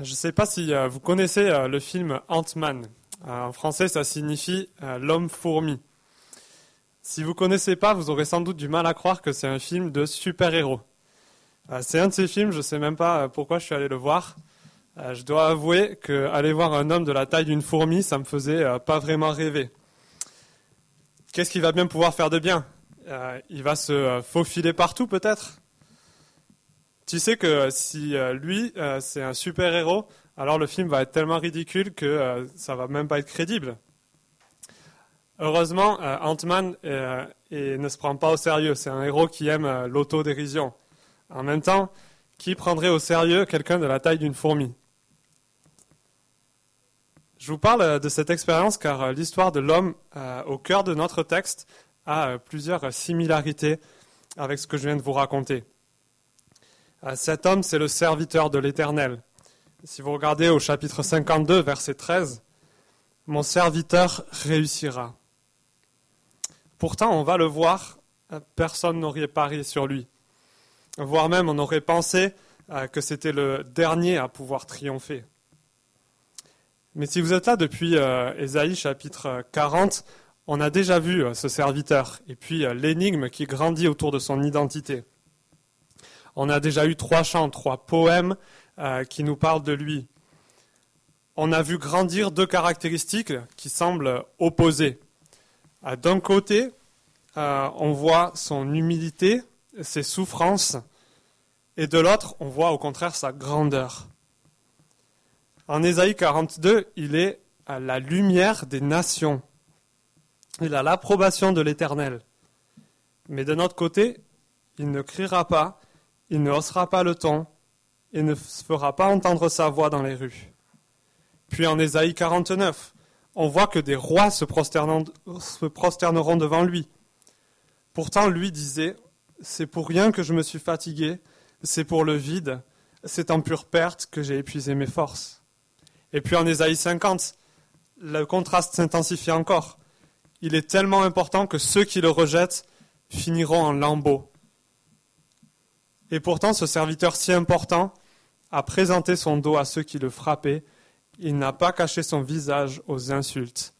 Je ne sais pas si euh, vous connaissez euh, le film Ant-Man. Euh, en français, ça signifie l'homme fourmi. Si vous ne connaissez pas, vous aurez sans doute du mal à croire que c'est un film de super-héros. c'est un de ces films, je ne sais même pas pourquoi je suis allé le voir. je dois avouer qu'aller voir un homme de la taille d'une fourmi, ça me faisait pas vraiment rêver. Qu'est-ce qu'il va bien pouvoir faire de bien? Il va se faufiler partout peut-être? Tu sais que si euh, lui, euh, c'est un super-héros, alors le film va être tellement ridicule que euh, ça va même pas être crédible. Heureusement, Ant-Man ne se prend pas au sérieux. C'est un héros qui aime l'autodérision. En même temps, qui prendrait au sérieux quelqu'un de la taille d'une fourmi? Je vous parle de cette expérience car l'histoire de l'homme au cœur de notre texte a plusieurs similarités avec ce que je viens de vous raconter. Euh, cet homme, c'est le serviteur de l'Éternel. Si vous regardez au chapitre 52, verset 13, mon serviteur réussira. Pourtant, on va le voir, euh, personne n'aurait parié sur lui. Voire même, on aurait pensé euh, que c'était le dernier à pouvoir triompher. Mais si vous êtes là depuis Ésaïe chapitre 40, on a déjà vu ce serviteur et puis l'énigme qui grandit autour de son identité. On a déjà eu trois chants, trois poèmes euh, qui nous parlent de lui. On a vu grandir deux caractéristiques qui semblent opposées. Euh, d'un côté, euh, on voit son humilité, ses souffrances, et de l'autre, on voit au contraire sa grandeur. En Ésaïe 42, il est à la lumière des nations. Il a l'approbation de l'Éternel. Mais de notre côté, il ne criera pas, il ne haussera pas le ton et ne fera pas entendre sa voix dans les rues. Puis en Ésaïe 49, on voit que des rois se, se prosterneront devant lui. Pourtant, lui disait, c'est pour rien que je me suis fatigué, c'est pour le vide, c'est en pure perte que j'ai épuisé mes forces. Et puis en Ésaïe 50, le contraste s'intensifie encore. Il est tellement important que ceux qui le rejettent finiront en lambeaux. Et pourtant, ce serviteur si important a présenté son dos à ceux qui le frappaient. Il n'a pas caché son visage aux insultes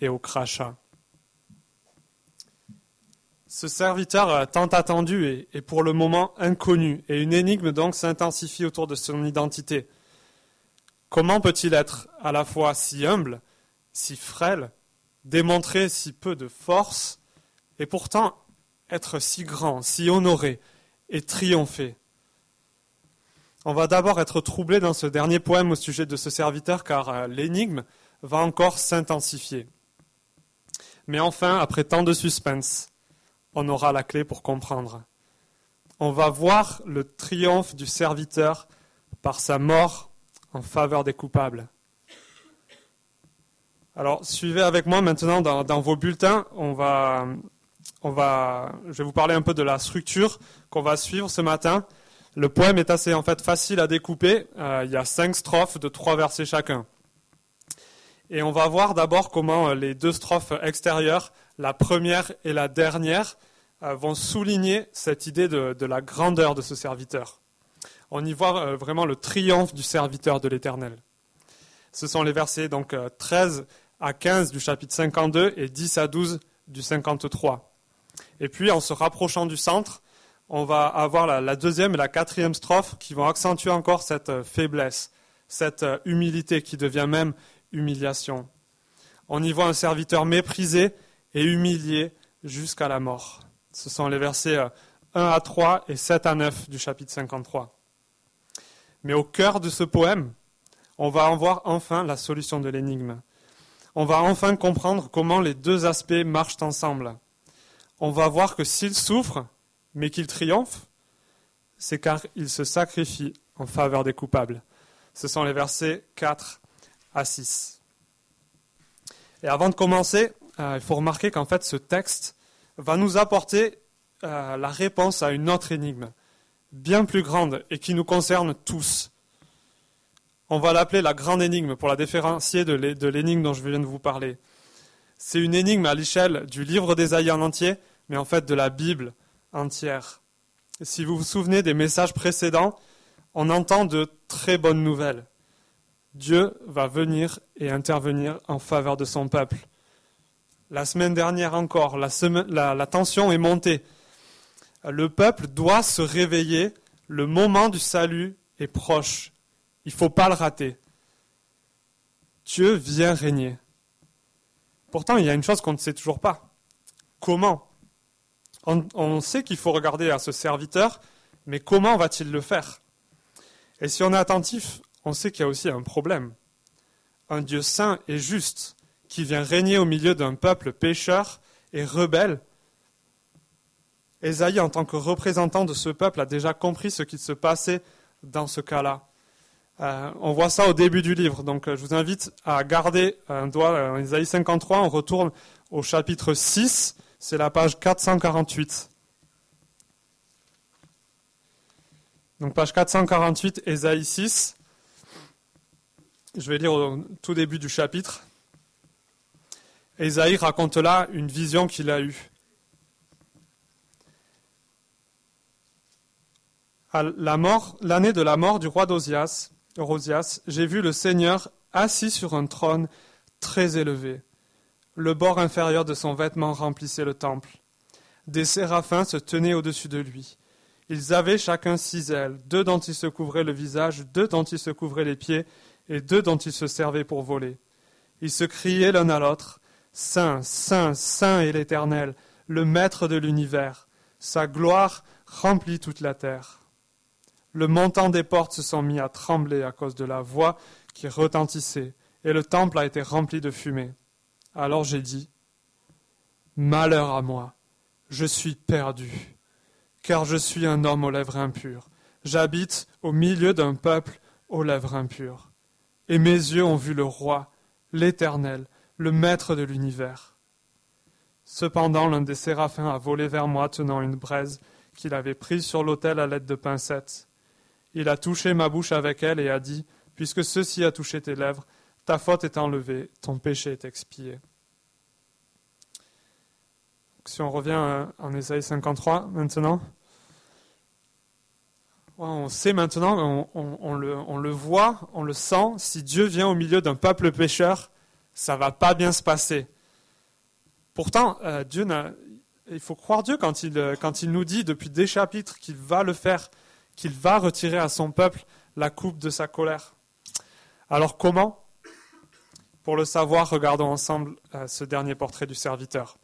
et aux crachats. Ce serviteur tant attendu est, pour le moment inconnu, et une énigme donc s'intensifie autour de son identité. Comment peut-il être à la fois si humble, si frêle, démontrer si peu de force, et pourtant être si grand, si honoré, et triompher. On va d'abord être troublé dans ce dernier poème au sujet de ce serviteur car euh, l'énigme va encore s'intensifier. Mais enfin, après tant de suspense, on aura la clé pour comprendre. On va voir le triomphe du serviteur par sa mort en faveur des coupables. Alors, suivez avec moi maintenant dans, dans vos bulletins. On va on va, je vais vous parler un peu de la structure qu'on va suivre ce matin. Le poème est assez en fait facile à découper. Euh, il y a cinq strophes de trois versets chacun. Et on va voir d'abord comment euh, les deux strophes extérieures, la première et la dernière, euh, vont souligner cette idée de, la grandeur de ce serviteur. On y voit vraiment le triomphe du serviteur de l'Éternel. Ce sont les versets donc 13 à 15 du chapitre 52 et 10 à 12 du 53. Et puis, en se rapprochant du centre, on va avoir la, deuxième et la quatrième strophe qui vont accentuer encore cette euh, faiblesse, cette euh, humilité qui devient même humiliation. On y voit un serviteur méprisé et humilié jusqu'à la mort. Ce sont les versets 1 euh, à 3 et 7 à 9 du chapitre 53. Mais au cœur de ce poème, on va en voir enfin la solution de l'énigme. On va enfin comprendre comment les deux aspects marchent ensemble on va voir que s'il souffre, mais qu'il triomphe, c'est car il se sacrifie en faveur des coupables. Ce sont les versets 4 à 6. Et avant de commencer, euh, il faut remarquer qu'en fait ce texte va nous apporter euh, la réponse à une autre énigme, bien plus grande et qui nous concerne tous. On va l'appeler la grande énigme pour la différencier de l'énigme dont je viens de vous parler. C'est une énigme à l'échelle du livre d'Ésaïe en entier, mais en fait de la Bible entière. si vous vous souvenez des messages précédents, on entend de très bonnes nouvelles. Dieu va venir et intervenir en faveur de son peuple. La semaine dernière encore, la, tension est montée. Le peuple doit se réveiller. Le moment du salut est proche. Il ne faut pas le rater. Dieu vient régner. Pourtant, il y a une chose qu'on ne sait toujours pas. Comment on, sait qu'il faut regarder à ce serviteur, mais comment va-t-il le faire? Et si on est attentif, on sait qu'il y a aussi un problème. Un Dieu saint et juste qui vient régner au milieu d'un peuple pécheur et rebelle. Ésaïe, en tant que représentant de ce peuple, a déjà compris ce qui se passait dans ce cas-là. Euh, on voit ça au début du livre, donc euh, je vous invite à garder un doigt en Ésaïe 53, on retourne au chapitre 6, c'est la page 448. Donc page 448, Ésaïe 6. Je vais lire au tout début du chapitre. Ésaïe raconte là une vision qu'il a eue. À la mort, l'année de la mort du roi Rosias, j'ai vu le Seigneur assis sur un trône très élevé. Le bord inférieur de son vêtement remplissait le temple. Des séraphins se tenaient au-dessus de lui. Ils avaient chacun six ailes, deux dont ils se couvraient le visage, deux dont ils se couvraient les pieds, et deux dont ils se servaient pour voler. Ils se criaient l'un à l'autre Saint, Saint, Saint est l'Éternel, le Maître de l'univers. Sa gloire remplit toute la terre. Le montant des portes se sont mis à trembler à cause de la voix qui retentissait, et le temple a été rempli de fumée. Alors j'ai dit, Malheur à moi, je suis perdu, car je suis un homme aux lèvres impures. J'habite au milieu d'un peuple aux lèvres impures. Et mes yeux ont vu le roi, l'Éternel, le Maître de l'univers. Cependant, l'un des séraphins a volé vers moi tenant une braise qu'il avait prise sur l'autel à l'aide de pincettes. Il a touché ma bouche avec elle et a dit Puisque ceci a touché tes lèvres, ta faute est enlevée, ton péché est expié. Si on revient en Ésaïe 53 maintenant, on sait maintenant, on, le, voit, on le sent, si Dieu vient au milieu d'un peuple pécheur, ça va pas bien se passer. Pourtant, euh, Dieu il faut croire Dieu quand il, quand il nous dit depuis des chapitres qu'il va le faire qu'il va retirer à son peuple la coupe de sa colère. Alors comment Pour le savoir, regardons ensemble euh, ce dernier portrait du serviteur.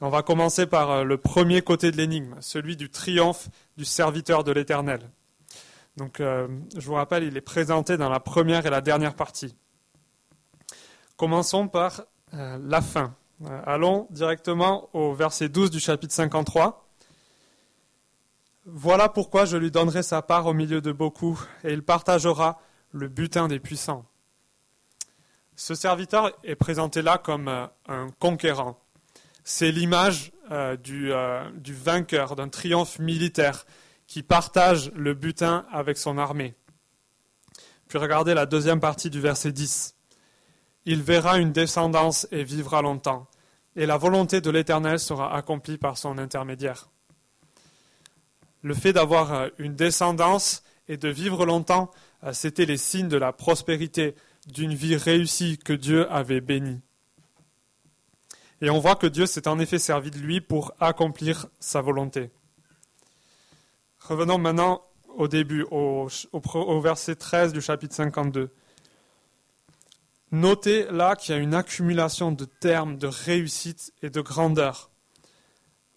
On va commencer par euh, le premier côté de l'énigme, celui du triomphe du serviteur de l'Éternel. Donc, euh, je vous rappelle, il est présenté dans la première et la dernière partie. Commençons par la fin. allons directement au verset 12 du chapitre 53. Voilà pourquoi je lui donnerai sa part au milieu de beaucoup, et il partagera le butin des puissants. Ce serviteur est présenté là comme euh, un conquérant. C'est l'image euh, euh, du, vainqueur, d'un triomphe militaire qui partage le butin avec son armée. Puis regardez la deuxième partie du verset 10. Il verra une descendance et vivra longtemps, et la volonté de l'Éternel sera accomplie par son intermédiaire le fait d'avoir une descendance et de vivre longtemps, c'était les signes de la prospérité, d'une vie réussie que Dieu avait bénie. Et on voit que Dieu s'est en effet servi de lui pour accomplir sa volonté. Revenons maintenant au début, au, verset 13 du chapitre 52. Notez là qu'il y a une accumulation de termes de réussite et de grandeur.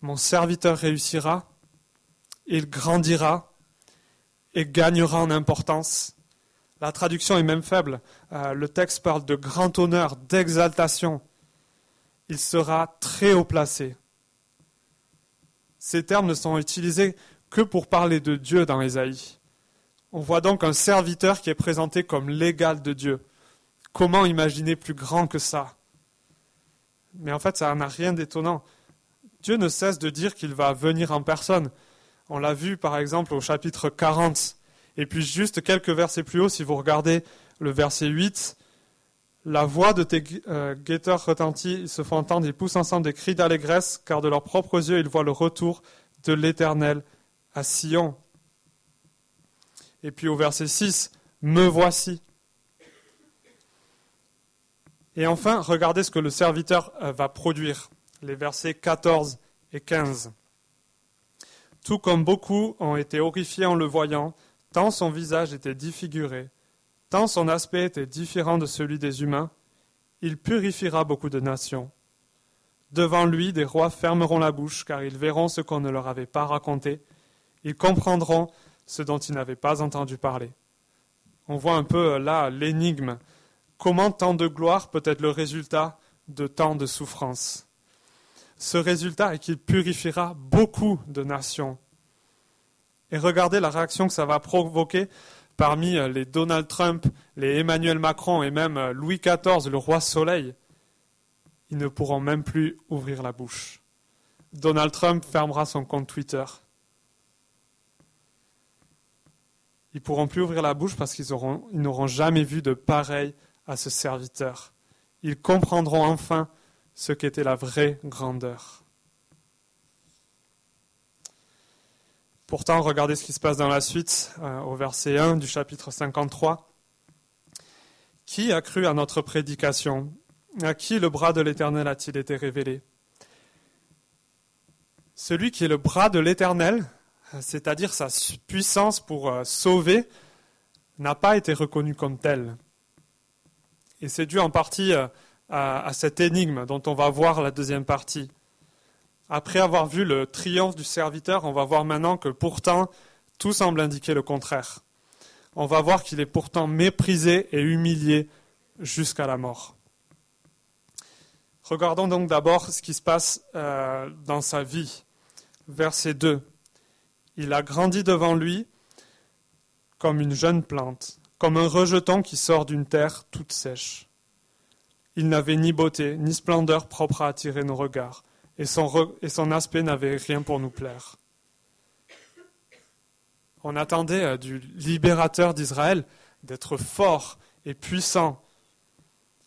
Mon serviteur réussira, il grandira et gagnera en importance. La traduction est même faible. Euh, le texte parle de grand honneur, d'exaltation. Il sera très haut placé. Ces termes ne sont utilisés que pour parler de Dieu dans Ésaïe. On voit donc un serviteur qui est présenté comme l'égal de Dieu. Comment imaginer plus grand que ça? Mais en fait, ça n'a rien d'étonnant. Dieu ne cesse de dire qu'il va venir en personne. On l'a vu par exemple au chapitre 40. Et puis juste quelques versets plus haut, si vous regardez le verset 8, la voix de tes euh, guetteurs retentit, ils se font entendre, ils poussent ensemble des cris d'allégresse, car de leurs propres yeux, ils voient le retour de l'Éternel à Sion. Et puis au verset 6, Me voici, Et enfin, regardez ce que le serviteur euh, va produire, les versets 14 et 15. Tout comme beaucoup ont été horrifiés en le voyant, tant son visage était défiguré, tant son aspect était différent de celui des humains, il purifiera beaucoup de nations. Devant lui, des rois fermeront la bouche, car ils verront ce qu'on ne leur avait pas raconté, ils comprendront ce dont ils n'avaient pas entendu parler. On voit un peu euh, là l'énigme. Comment tant de gloire peut être le résultat de tant de souffrance Ce résultat est qu'il purifiera beaucoup de nations. Et regardez la réaction que ça va provoquer parmi euh, les Donald Trump, les Emmanuel Macron et même euh, Louis XIV, le roi Soleil. Ils ne pourront même plus ouvrir la bouche. Donald Trump fermera son compte Twitter. Ils pourront plus ouvrir la bouche parce qu'ils n'auront jamais vu de pareil à ce serviteur. Ils comprendront enfin ce qu'était la vraie grandeur. Pourtant, regardez ce qui se passe dans la suite, euh, au verset 1 du chapitre 53. Qui a cru à notre prédication? À qui le bras de l'Éternel a-t-il été révélé? Celui qui est le bras de l'Éternel, c'est-à-dire sa puissance pour euh, sauver, n'a pas été reconnue comme telle. Et c'est dû en partie euh, à, cette énigme dont on va voir la deuxième partie. Après avoir vu le triomphe du serviteur, on va voir maintenant que pourtant tout semble indiquer le contraire. On va voir qu'il est pourtant méprisé et humilié jusqu'à la mort. Regardons donc d'abord ce qui se passe euh, dans sa vie. Verset 2. Il a grandi devant lui comme une jeune plante, comme un rejeton qui sort d'une terre toute sèche. Il n'avait ni beauté, ni splendeur propre à attirer nos regards, et son, aspect n'avait rien pour nous plaire. On attendait euh, du libérateur d'Israël d'être fort et puissant.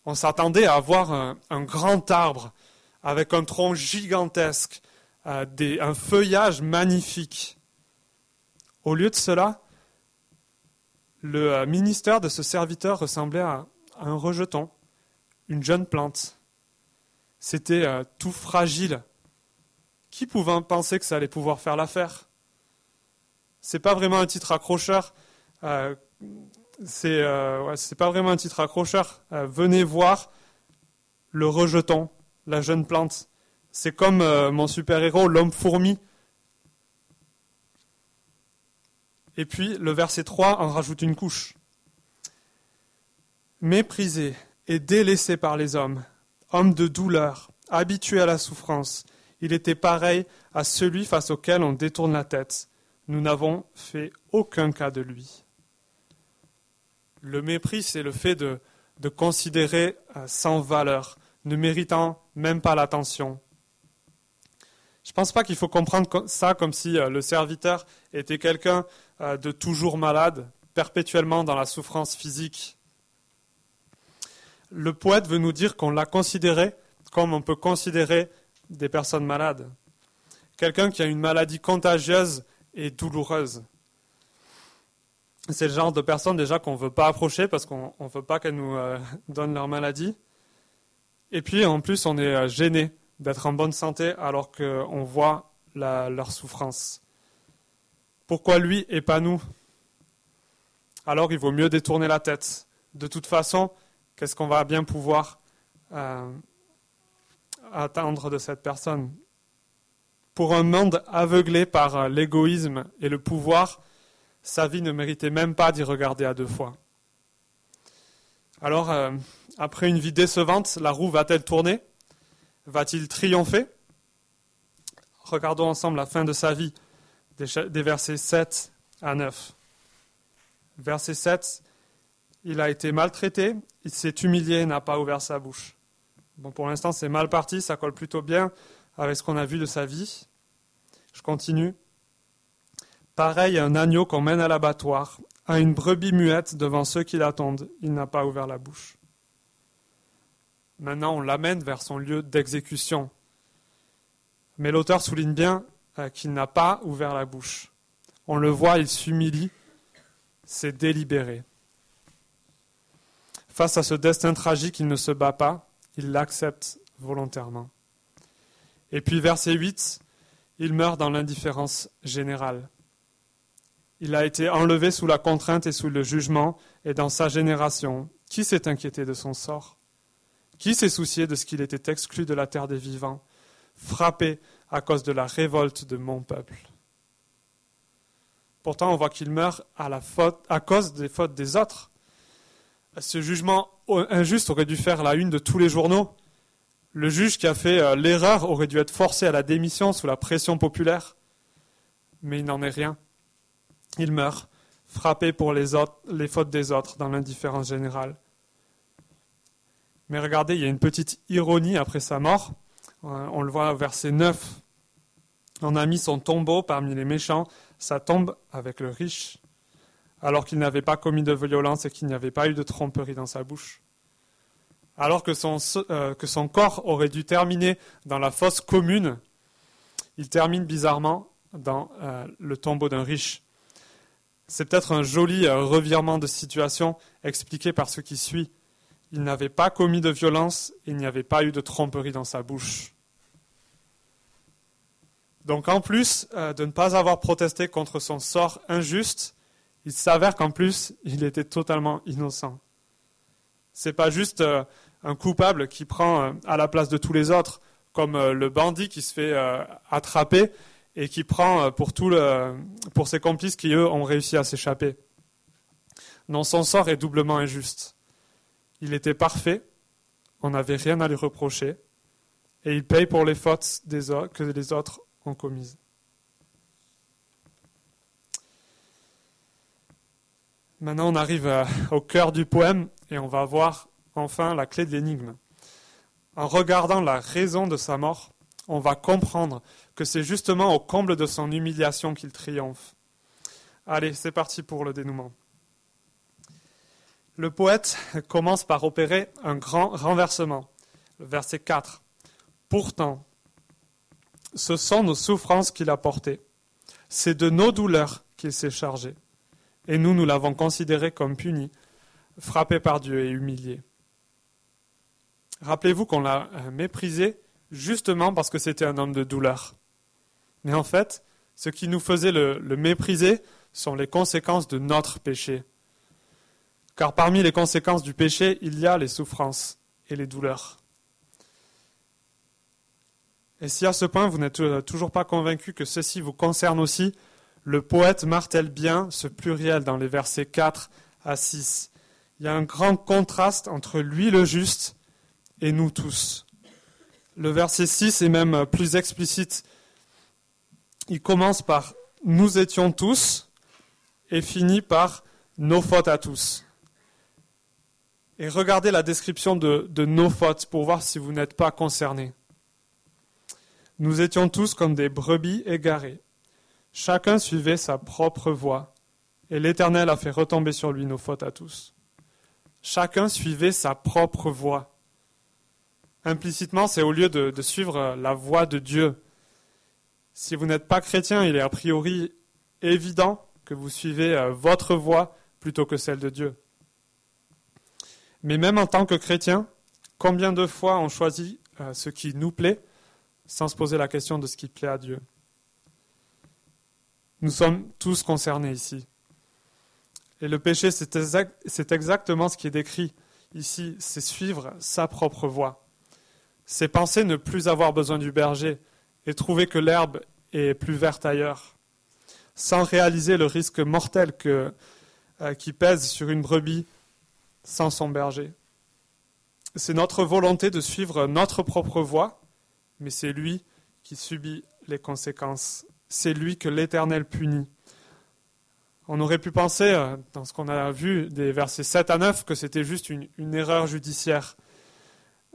On s'attendait à avoir un, grand arbre avec un tronc gigantesque, euh, un feuillage magnifique. Au lieu de cela, le euh, ministère de ce serviteur ressemblait à un rejeton, une jeune plante. C'était euh, tout fragile. Qui pouvait penser que ça allait pouvoir faire l'affaire? C'est pas vraiment un titre accrocheur. Euh, c'est pas vraiment un titre accrocheur. venez voir le rejeton, la jeune plante. C'est comme mon super-héros, l'homme fourmi. Et puis le verset 3 en rajoute une couche. Méprisé et délaissé par les hommes, homme de douleur, habitué à la souffrance, il était pareil à celui face auquel on détourne la tête. Nous n'avons fait aucun cas de lui. Le mépris, c'est le fait de, considérer euh, sans valeur, ne méritant même pas l'attention. Je ne pense pas qu'il faut comprendre ça comme si euh, le serviteur était quelqu'un euh, de toujours malade, perpétuellement dans la souffrance physique. Le poète veut nous dire qu'on l'a considéré comme on peut considérer des personnes malades. Quelqu'un qui a une maladie contagieuse et douloureuse. C'est le genre de personne déjà qu'on ne veut pas approcher parce qu'on ne veut pas qu'elles nous euh, donnent leur maladie. Et puis en plus, on est euh, gêné d'être en bonne santé alors qu'on voit leur souffrance. Pourquoi lui et pas nous? Alors il vaut mieux détourner la tête. De toute façon, qu'est-ce qu'on va bien pouvoir euh, attendre de cette personne? Pour un monde aveuglé par euh, l'égoïsme et le pouvoir, sa vie ne méritait même pas d'y regarder à deux fois. Alors, euh, après une vie décevante, la roue va-t-elle tourner? Va-t-il triompher? Regardons ensemble la fin de sa vie des versets 7 à 9. Verset 7, il a été maltraité, il s'est humilié, n'a pas ouvert sa bouche. Bon, pour l'instant, c'est mal parti, ça colle plutôt bien avec ce qu'on a vu de sa vie. Je continue. Pareil à un agneau qu'on mène à l'abattoir, à une brebis muette devant ceux qui l'attendent, il n'a pas ouvert la bouche. Maintenant, on l'amène vers son lieu d'exécution. Mais l'auteur souligne bien euh, qu'il n'a pas ouvert la bouche. On le voit, il s'humilie, c'est délibéré. Face à ce destin tragique, il ne se bat pas, il l'accepte volontairement. Et puis verset 8, il meurt dans l'indifférence générale. Il a été enlevé sous la contrainte et sous le jugement, et dans sa génération, qui s'est inquiété de son sort? Qui s'est soucié de ce qu'il était exclu de la terre des vivants, frappé à cause de la révolte de mon peuple? Pourtant, on voit qu'il meurt à, la faute, à cause des fautes des autres. Ce jugement injuste aurait dû faire la une de tous les journaux. Le juge qui a fait euh, l'erreur aurait dû être forcé à la démission sous la pression populaire. Mais il n'en est rien. Il meurt, frappé pour les, fautes des autres dans l'indifférence générale. Mais regardez, il y a une petite ironie après sa mort. Euh, on le voit au verset 9. On a mis son tombeau parmi les méchants, sa tombe avec le riche, alors qu'il n'avait pas commis de violence et qu'il n'y avait pas eu de tromperie dans sa bouche. Alors que son, euh, corps aurait dû terminer dans la fosse commune, il termine bizarrement dans euh, le tombeau d'un riche. C'est peut-être un joli euh, revirement de situation expliqué par ce qui suit. Il n'avait pas commis de violence, et il n'y avait pas eu de tromperie dans sa bouche. Donc en plus de ne pas avoir protesté contre son sort injuste, il s'avère qu'en plus, il était totalement innocent. C'est pas juste euh, un coupable qui prend à la place de tous les autres, comme le bandit qui se fait attraper et qui prend euh, pour, pour ses complices qui, eux, ont réussi à s'échapper. Non, son sort est doublement injuste. Il était parfait, on n'avait rien à lui reprocher, et il paye pour les fautes que les autres ont commises. Maintenant, on arrive euh, au cœur du poème et on va voir enfin la clé de l'énigme. En regardant la raison de sa mort, on va comprendre que c'est justement au comble de son humiliation qu'il triomphe. Allez, c'est parti pour le dénouement. Le poète commence par opérer un grand renversement. verset 4. Pourtant, ce sont nos souffrances qu'il a portées. C'est de nos douleurs qu'il s'est chargé. Et nous, nous l'avons considéré comme puni, frappé par Dieu et humilié. Rappelez-vous qu'on l'a méprisé justement parce que c'était un homme de douleur. Mais en fait, ce qui nous faisait le, mépriser sont les conséquences de notre péché. Car parmi les conséquences du péché, il y a les souffrances et les douleurs. Et si à ce point vous n'êtes euh, toujours pas convaincu que ceci vous concerne aussi, le poète martèle bien ce pluriel dans les versets 4 à 6. Il y a un grand contraste entre lui le juste et nous tous. Le verset 6 est même plus explicite. Il commence par nous étions tous et finit par nos fautes à tous. Et regardez la description de, de nos fautes pour voir si vous n'êtes pas concernés. Nous étions tous comme des brebis égarées. Chacun suivait sa propre voie, et l'Éternel a fait retomber sur lui nos fautes à tous. Chacun suivait sa propre voie implicitement, c'est au lieu de, suivre la voie de Dieu. Si vous n'êtes pas chrétien, il est a priori évident que vous suivez euh, votre voie plutôt que celle de Dieu. Mais même en tant que chrétien, combien de fois on choisit euh, ce qui nous plaît sans se poser la question de ce qui plaît à Dieu? Nous sommes tous concernés ici. Et le péché, c'est exactement ce qui est décrit ici, c'est suivre sa propre voie. C'est penser ne plus avoir besoin du berger et trouver que l'herbe est plus verte ailleurs, sans réaliser le risque mortel euh, qui pèse sur une brebis sans son berger. C'est notre volonté de suivre notre propre voie, mais c'est lui qui subit les conséquences. C'est lui que l'Éternel punit. On aurait pu penser, euh, dans ce qu'on a vu des versets 7 à 9, que c'était juste une erreur judiciaire.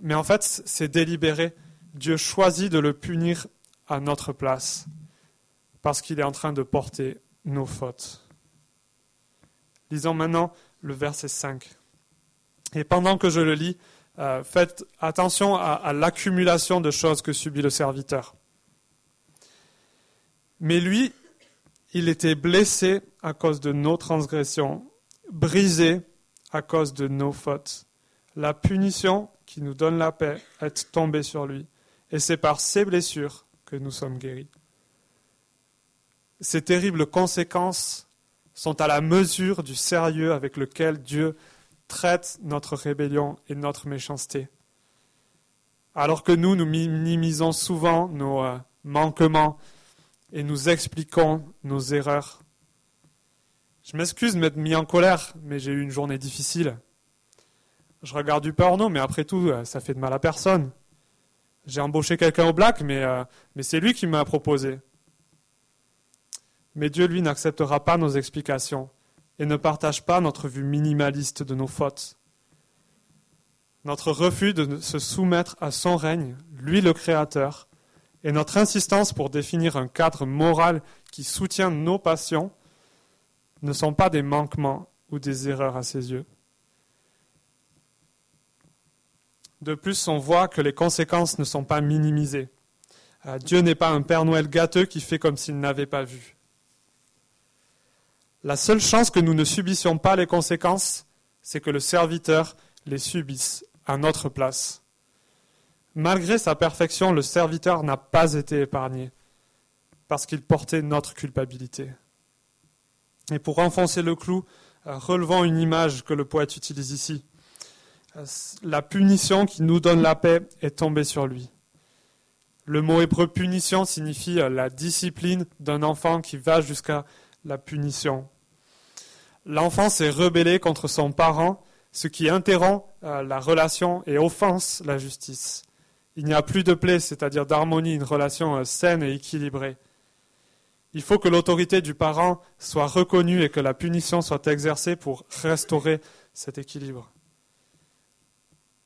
Mais en fait, c'est délibéré. Dieu choisit de le punir à notre place parce qu'il est en train de porter nos fautes. Lisons maintenant le verset 5. Et pendant que je le lis, euh, faites attention à, à l'accumulation de choses que subit le serviteur. Mais lui, il était blessé à cause de nos transgressions, brisé à cause de nos fautes. La punition qui nous donne la paix est tombée sur lui, et c'est par ses blessures que nous sommes guéris. Ces terribles conséquences sont à la mesure du sérieux avec lequel Dieu traite notre rébellion et notre méchanceté. Alors que nous, nous minimisons souvent nos euh, manquements et nous expliquons nos erreurs. Je m'excuse de m'être mis en colère, mais j'ai eu une journée difficile. Je regarde du porno, mais après tout, euh, ça fait de mal à personne. J'ai embauché quelqu'un au black, mais, euh, mais c'est lui qui m'a proposé. Mais Dieu, lui, n'acceptera pas nos explications et ne partage pas notre vue minimaliste de nos fautes. Notre refus de se soumettre à son règne, lui le Créateur, et notre insistance pour définir un cadre moral qui soutient nos passions ne sont pas des manquements ou des erreurs à ses yeux. De plus, on voit que les conséquences ne sont pas minimisées. Euh, Dieu n'est pas un Père Noël gâteux qui fait comme s'il n'avait pas vu. La seule chance que nous ne subissions pas les conséquences, c'est que le serviteur les subisse à notre place. Malgré sa perfection, le serviteur n'a pas été épargné, parce qu'il portait notre culpabilité. Et pour enfoncer le clou, euh, relevant une image que le poète utilise ici. Euh, la punition qui nous donne la paix est tombée sur lui. Le mot hébreu punition signifie euh, la discipline d'un enfant qui va jusqu'à la punition. L'enfant s'est rebellé contre son parent, ce qui interrompt la relation et offense la justice. Il n'y a plus de plaie, c'est-à-dire d'harmonie, une relation saine et équilibrée. Il faut que l'autorité du parent soit reconnue et que la punition soit exercée pour restaurer cet équilibre.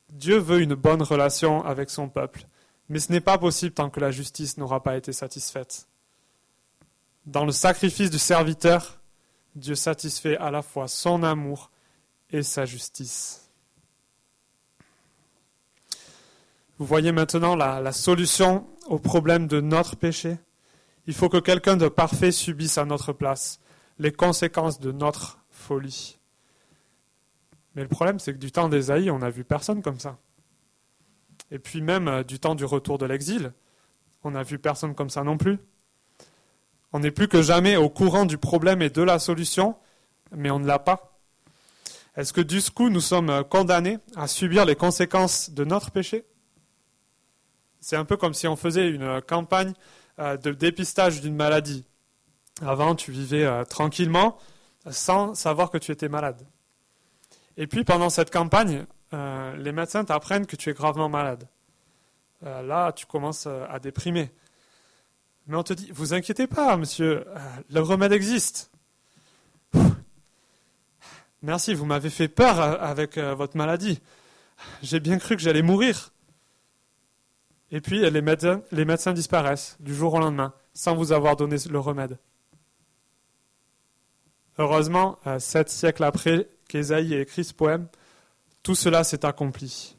Dieu veut une bonne relation avec son peuple, mais ce n'est pas possible tant que la justice n'aura pas été satisfaite. Dans le sacrifice du serviteur, Dieu satisfait à la fois son amour et sa justice. Vous voyez maintenant la, solution au problème de notre péché. Il faut que quelqu'un de parfait subisse à notre place les conséquences de notre folie. Mais le problème, c'est que du temps d'Ésaïe, on n'a vu personne comme ça. Et puis même euh, du temps du retour de l'exil, on n'a vu personne comme ça non plus. On n'est plus que jamais au courant du problème et de la solution, mais on ne l'a pas. Est-ce que du coup nous sommes euh, condamnés à subir les conséquences de notre péché? C'est un peu comme si on faisait une euh, campagne de dépistage d'une maladie. Avant, tu vivais tranquillement sans savoir que tu étais malade. Et puis pendant cette campagne, euh, les médecins t'apprennent que tu es gravement malade. Euh, là, tu commences euh, à déprimer. Mais on te dit, vous inquiétez pas, monsieur, le remède existe. Merci, vous m'avez fait peur avec votre maladie. J'ai bien cru que j'allais mourir. Et puis les médecins, disparaissent du jour au lendemain, sans vous avoir donné le remède. Heureusement, sept siècles après, qu'Ésaïe ait écrit ce poème, tout cela s'est accompli.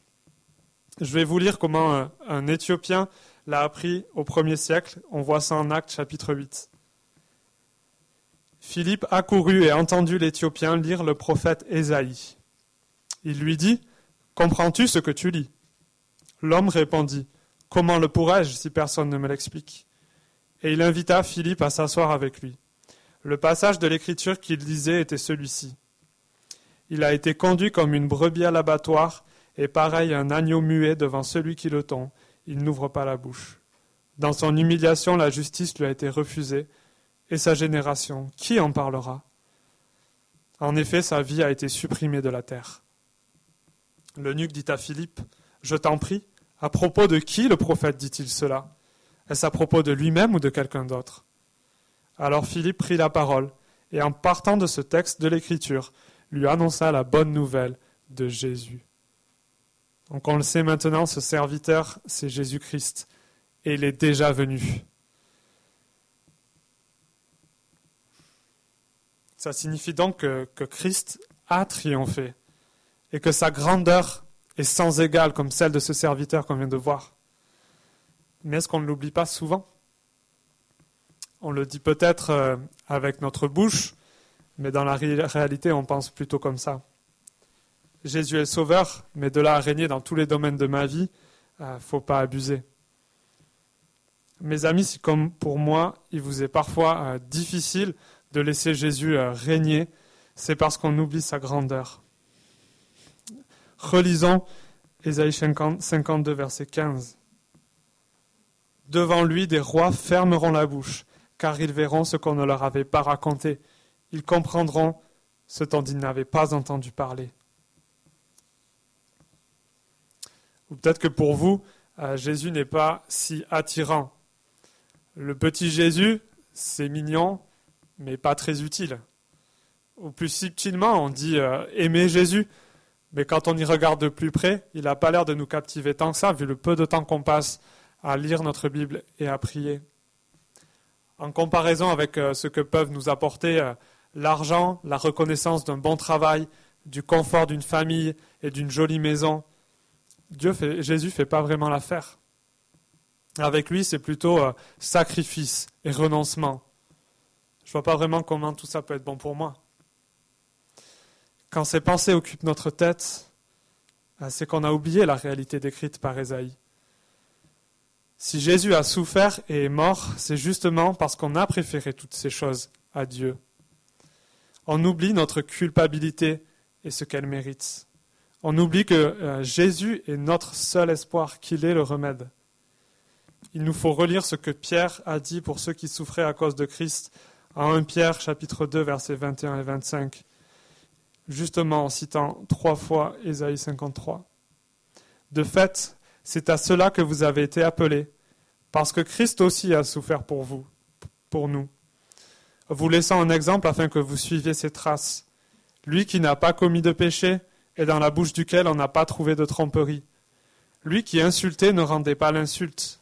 Je vais vous lire comment euh, un Éthiopien l'a appris au premier siècle. On voit ça en Actes chapitre 8. Philippe accourut et entendu l'Éthiopien lire le prophète Ésaïe. Il lui dit Comprends-tu ce que tu lis? L'homme répondit Comment le pourrais-je si personne ne me l'explique? Et il invita Philippe à s'asseoir avec lui. Le passage de l'Écriture qu'il lisait était celui-ci. Il a été conduit comme une brebis à l'abattoir, et pareil un agneau muet devant celui qui le tond, il n'ouvre pas la bouche. Dans son humiliation, la justice lui a été refusée, et sa génération, qui en parlera? En effet, sa vie a été supprimée de la terre. L'eunuque dit à Philippe, Je t'en prie, à propos de qui le prophète dit-il cela? Est-ce à propos de lui-même ou de quelqu'un d'autre? Alors Philippe prit la parole, et en partant de ce texte de l'Écriture, lui annonça la bonne nouvelle de Jésus. Donc on le sait maintenant, ce serviteur, c'est Jésus-Christ, et il est déjà venu. Ça signifie donc que, Christ a triomphé, et que sa grandeur est sans égale comme celle de ce serviteur qu'on vient de voir. Mais est-ce qu'on ne l'oublie pas souvent? On le dit peut-être euh, avec notre bouche, mais dans la réalité, on pense plutôt comme ça. Jésus est sauveur, mais de là à régner dans tous les domaines de ma vie, ne euh, faut pas abuser. Mes amis, si comme pour moi, il vous est parfois euh, difficile de laisser Jésus régner, c'est parce qu'on oublie sa grandeur. Relisons Ésaïe 52, verset 15. Devant lui, des rois fermeront la bouche, car ils verront ce qu'on ne leur avait pas raconté. Ils comprendront ce dont ils n'avaient pas entendu parler. Ou peut-être que pour vous, euh, Jésus n'est pas si attirant. Le petit Jésus, c'est mignon, mais pas très utile. Ou plus subtilement, on dit euh, aimer Jésus, mais quand on y regarde de plus près, il n'a pas l'air de nous captiver tant que ça, vu le peu de temps qu'on passe à lire notre Bible et à prier. En comparaison avec euh, ce que peuvent nous apporter l'argent, la reconnaissance d'un bon travail, du confort d'une famille et d'une jolie maison, Jésus fait pas vraiment l'affaire. Avec lui, c'est plutôt euh, sacrifice et renoncement. Je vois pas vraiment comment tout ça peut être bon pour moi. Quand ces pensées occupent notre tête, euh, c'est qu'on a oublié la réalité décrite par Esaïe. Si Jésus a souffert et est mort, c'est justement parce qu'on a préféré toutes ces choses à Dieu. On oublie notre culpabilité et ce qu'elle mérite. On oublie que euh, Jésus est notre seul espoir, qu'il est le remède. Il nous faut relire ce que Pierre a dit pour ceux qui souffraient à cause de Christ en 1 Pierre chapitre 2 versets 21 et 25, justement en citant trois fois Ésaïe 53. De fait, c'est à cela que vous avez été appelés, parce que Christ aussi a souffert pour vous, pour nous, vous laissant un exemple afin que vous suiviez ses traces. Lui qui n'a pas commis de péché, et dans la bouche duquel on n'a pas trouvé de tromperie. Lui qui insultait ne rendait pas l'insulte,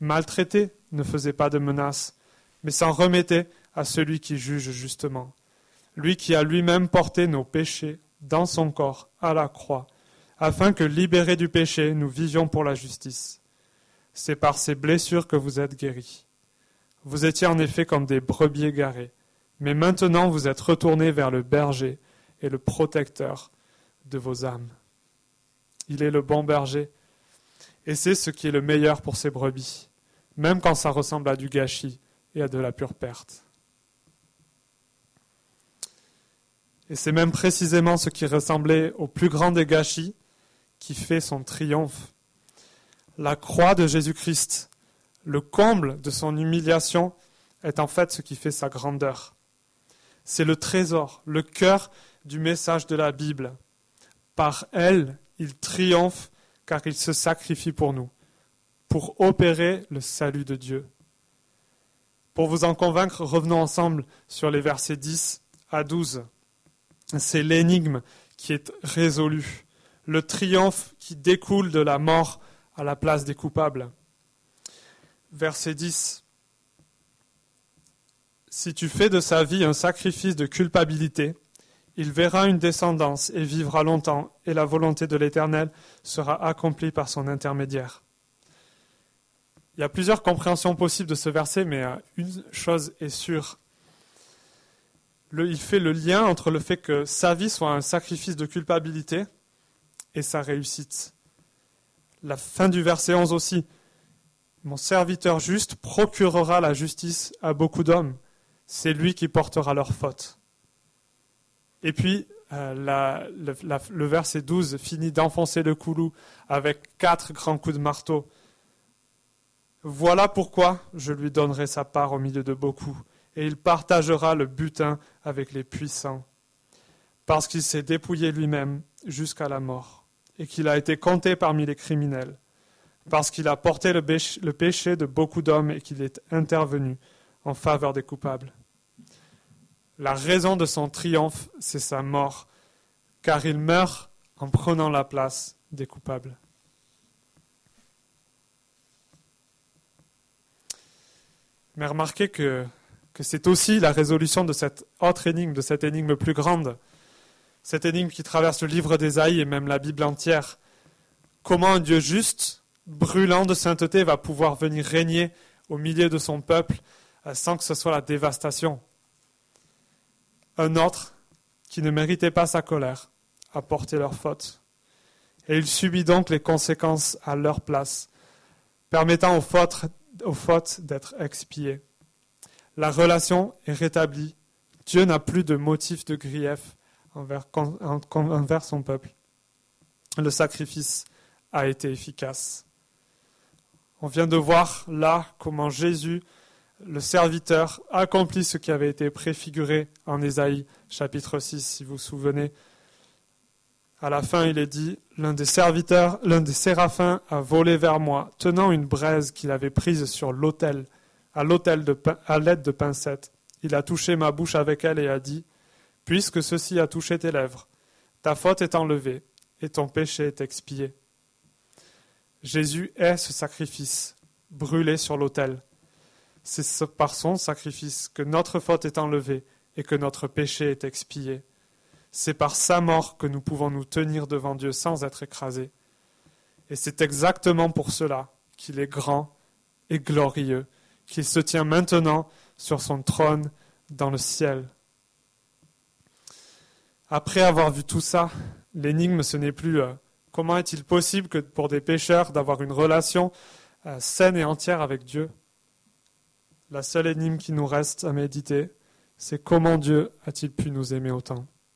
maltraité ne faisait pas de menace, mais s'en remettait à celui qui juge justement. Lui qui a lui-même porté nos péchés dans son corps à la croix, afin que, libérés du péché, nous vivions pour la justice. C'est par ces blessures que vous êtes guéris. Vous étiez en effet comme des brebis égarés, mais maintenant vous êtes retournés vers le berger et le protecteur de vos âmes. Il est le bon berger, et c'est ce qui est le meilleur pour ses brebis, même quand ça ressemble à du gâchis et à de la pure perte. Et c'est même précisément ce qui ressemblait au plus grand des gâchis qui fait son triomphe. La croix de Jésus-Christ, le comble de son humiliation, est en fait ce qui fait sa grandeur. C'est le trésor, le cœur du message de la Bible, par elle, il triomphe car il se sacrifie pour nous, pour opérer le salut de Dieu. Pour vous en convaincre, revenons ensemble sur les versets 10 à 12. C'est l'énigme qui est résolue, le triomphe qui découle de la mort à la place des coupables. Verset 10. Si tu fais de sa vie un sacrifice de culpabilité, il verra une descendance et vivra longtemps, et la volonté de l'Éternel sera accomplie par son intermédiaire. Il y a plusieurs compréhensions possibles de ce verset, mais euh, une chose est sûre. Il fait le lien entre le fait que sa vie soit un sacrifice de culpabilité et sa réussite. La fin du verset 11 aussi. Mon serviteur juste procurera la justice à beaucoup d'hommes. C'est lui qui portera leurs fautes. Et puis, euh, le, verset 12 finit d'enfoncer le coulou avec quatre grands coups de marteau. Voilà pourquoi je lui donnerai sa part au milieu de beaucoup, et il partagera le butin avec les puissants, parce qu'il s'est dépouillé lui-même jusqu'à la mort, et qu'il a été compté parmi les criminels, parce qu'il a porté le péché de beaucoup d'hommes et qu'il est intervenu en faveur des coupables. La raison de son triomphe, c'est sa mort, car il meurt en prenant la place des coupables. Mais remarquez que, que c'est aussi la résolution de cette autre énigme, de cette énigme plus grande, cette énigme qui traverse le livre d'Ésaïe et même la Bible entière. Comment un Dieu juste, brûlant de sainteté, va pouvoir venir régner au milieu de son peuple euh, sans que ce soit la dévastation? Un autre qui ne méritait pas sa colère à porter leurs fautes. Et il subit donc les conséquences à leur place, permettant aux fautes, aux fautes d'être expiées. La relation est rétablie. Dieu n'a plus de motif de grief envers, son peuple. Le sacrifice a été efficace. On vient de voir là comment Jésus, le serviteur, accomplit ce qui avait été préfiguré en Ésaïe chapitre 6, si vous vous souvenez. À la fin, il est dit, l'un des serviteurs, l'un des séraphins a volé vers moi, tenant une braise qu'il avait prise sur l'autel, à l'aide de pincettes. Il a touché ma bouche avec elle et a dit, Puisque ceci a touché tes lèvres, ta faute est enlevée et ton péché est expié. Jésus est ce sacrifice brûlé sur l'autel. C'est par son sacrifice que notre faute est enlevée et que notre péché est expié. C'est par sa mort que nous pouvons nous tenir devant Dieu sans être écrasés. Et c'est exactement pour cela qu'il est grand et glorieux, qu'il se tient maintenant sur son trône dans le ciel. Après avoir vu tout ça, l'énigme ce n'est plus euh, Comment est-il possible que pour des pécheurs d'avoir une relation euh, saine et entière avec Dieu? La seule énigme qui nous reste à méditer, c'est comment Dieu a-t-il pu nous aimer autant?